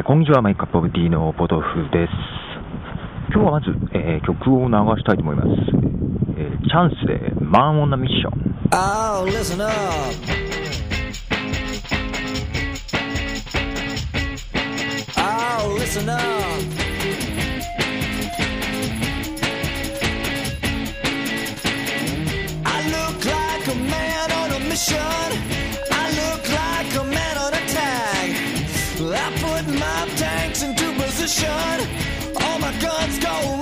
えーこんにちは、マイカップオブティーのポトフです。今日はまず、えー曲を流したいと思います。えーチャンスで、マン・オン・ナ・ミッション。Oh, listen up. Oh, listen up. All my guns go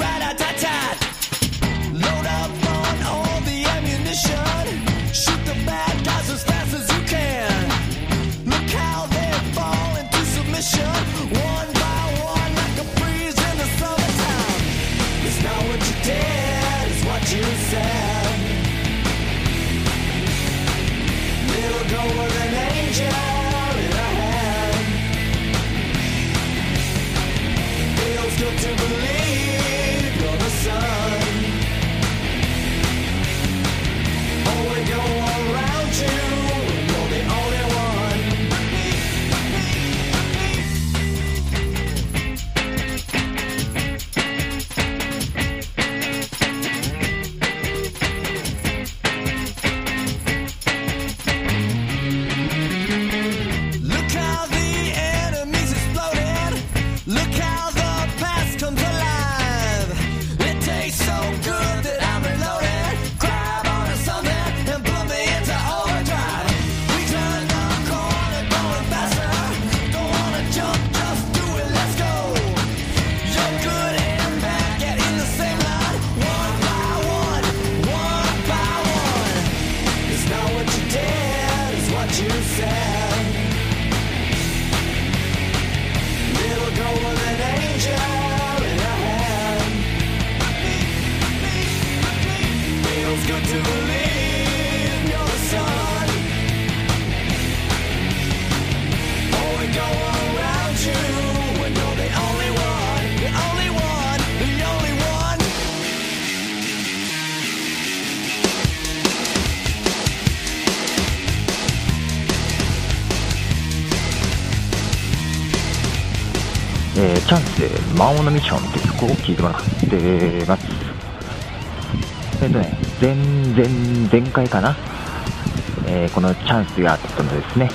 えーチャンスで、マン・オン・ナ・ミッションって曲を聴いてもらってます。えっ、とね、前、前、前回かな、えーこのチャンスがあったのですね、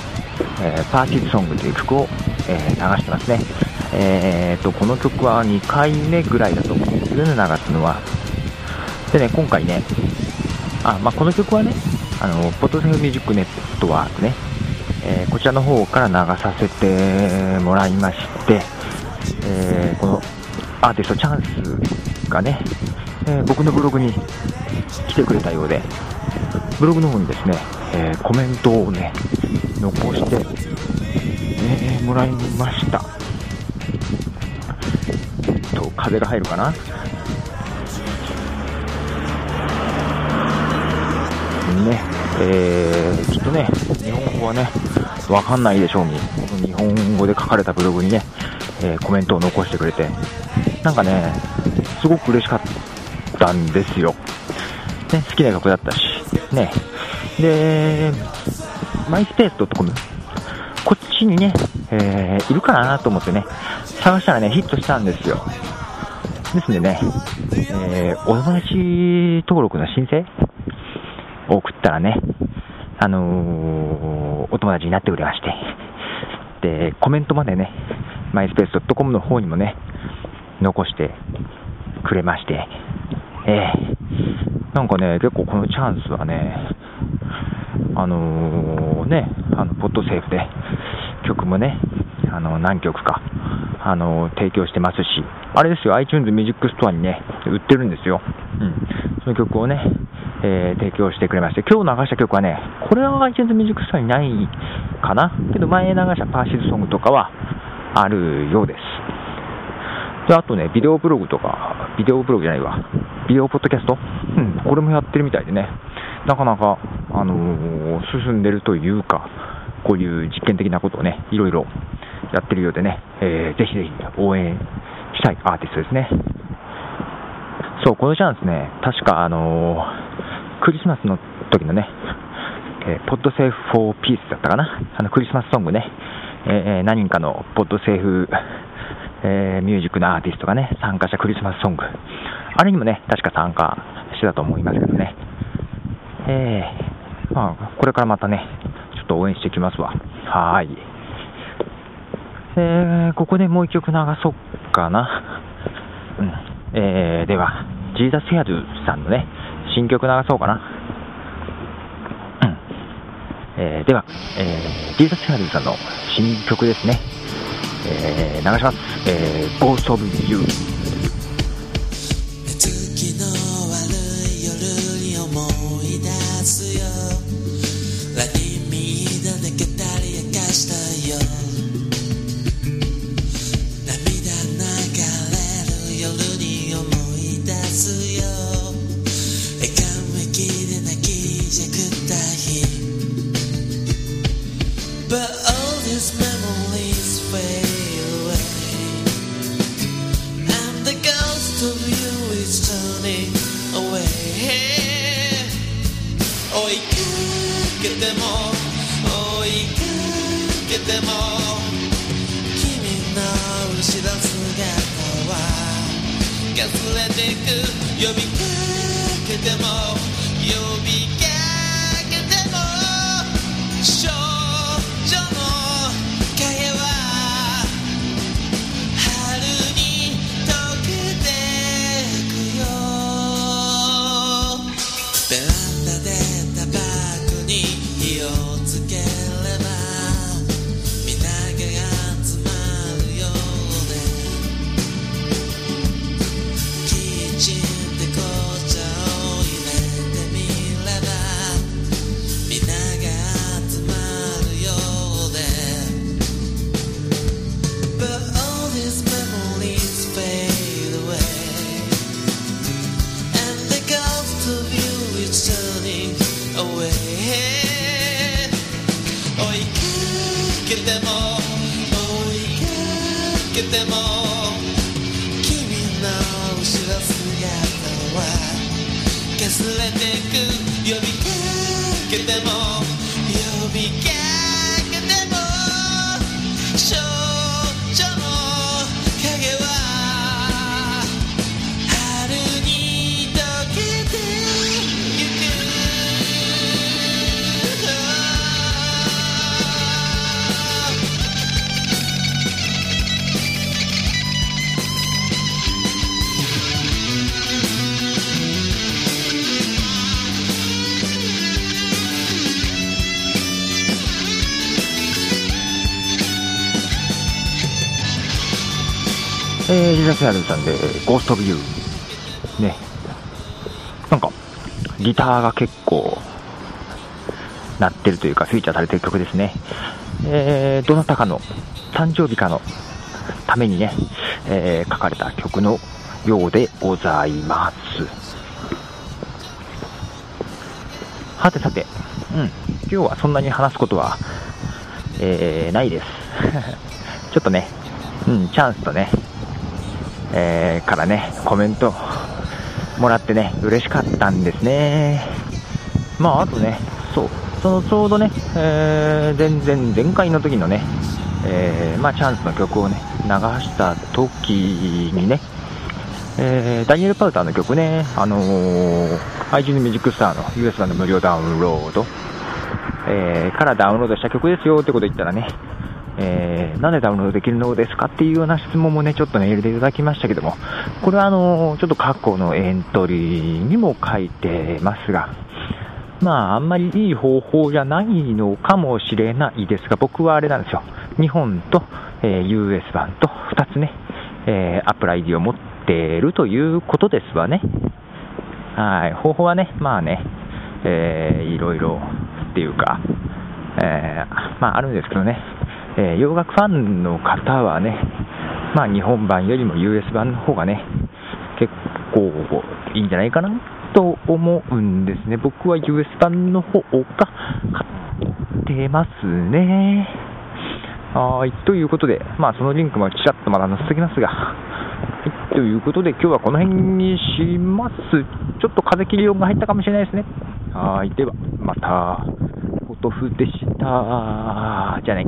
えーパーティーソングという曲を、え流してますね。えーと、この曲は2回目ぐらいだと思うんですよね、流すのは。でね、今回ね、あ、まあ、この曲はね、あの、ポトセフミュージックネットワークね、えこちらの方から流させてもらいまして、えーこのアーティストチャンスがね、えー僕のブログに来てくれたようで、ブログの方にですね、えーコメントをね、残して、えーもらいました。と、風が入るかな？ね、えー、きっとね、日本語はね、わかんないでしょうに、この日本語で書かれたブログにね、えーコメントを残してくれて、なんかね、すごく嬉しかったんですよ。ね、好きな曲だったし、ね。で、マイスペース .com、こっちにね、えーいるかなと思ってね、探したらね、ヒットしたんですよ。ですんでね、えーお友達登録の申請？を送ったらね、あのーお友達になってくれまして、で、コメントまでね、myspace.com の方にもね、残してくれまして、えーなんかね、結構このチャンスはね、あのーね、あの、ポッドセーフで曲もね、あの、何曲か、あの提供してますし、あれですよ、iTunes Music Store にね、売ってるんですよ。うん。その曲をね、えー提供してくれまして、今日流した曲はね、これは iTunes Music Store にないかな？けど前流したパーシーズソングとかはあるようです。で、あとね、ビデオブログとか、ビデオブログじゃないわ、ビデオポッドキャスト？うん、これもやってるみたいでね、なかなか、あのー進んでるというか、こういう実験的なことをね、いろいろやってるようでね、えーぜひぜひ応援したいアーティストですね。そう、この Chance ね、確かあのークリスマスの時のね、えー、 Podsafe for Peace だったかな、あのクリスマスソングね、えー何人かの Podsafe、えーミュージックのアーティストがね、参加したクリスマスソング。あれにもね、確か参加してたと思いますけどね。えーまあ、これからまたね、ちょっと応援していきますわ。はい。えーここでもう一曲流そうかな。うん。えーでは、 Jesus Hairdo さんのね、新曲流そうかな。えーでは、えー Jesus Hairdo さんの新曲ですね。えー流します。えー、Ghost of You。も追いかけても君の後ろ姿はかすれてく呼びかけても呼びかけても少女の影は春に溶けてくよ。ベランダでタバコはかすれてく呼びかけても。えー、 Jesus Hairdo さんで、Ghost of You。ね。なんか、ギターが結構、鳴ってるというか、フィーチャーされてる曲ですね。えー、どなたかの誕生日かのためにね、えー書かれた曲のようでございます。はてさて、うん、今日はそんなに話すことは、えーないです。ちょっとね、うん、チャンスとね、えーからね、コメントもらってね、嬉しかったんですね。まあ、あとね、そう、そのちょうどね、えー前々、前回の時のね、えーまあ、チャンスの曲をね、流した時にね、えーダニエル・パウターの曲ね、あのー、iTunes Music Star の US 版の無料ダウンロード、えーからダウンロードした曲ですよってこと言ったらね、えーなんでダウンロードできるのですかっていうような質問もね、ちょっとメールでいただきましたけども、これはあのちょっと過去のエントリーにも書いてますが、まあ、あんまりいい方法じゃないのかもしれないですが、僕はあれなんですよ。日本と、えー US 版と2つね、えー、アップル ID を持っているということですわね。はい。方法はね、まあね、えーいろいろっていうか、えーまああるんですけどね、えー洋楽ファンの方はね、まあ日本版よりも US 版の方がね、結構いいんじゃないかなと思うんですね。僕は US 版の方が買ってますね。はい。ということで、まあそのリンクもちらっとまだ載せておきますが、はい。ということで今日はこの辺にします。ちょっと風切り音が入ったかもしれないですね。はい。では、また、ポトフでした。じゃあね。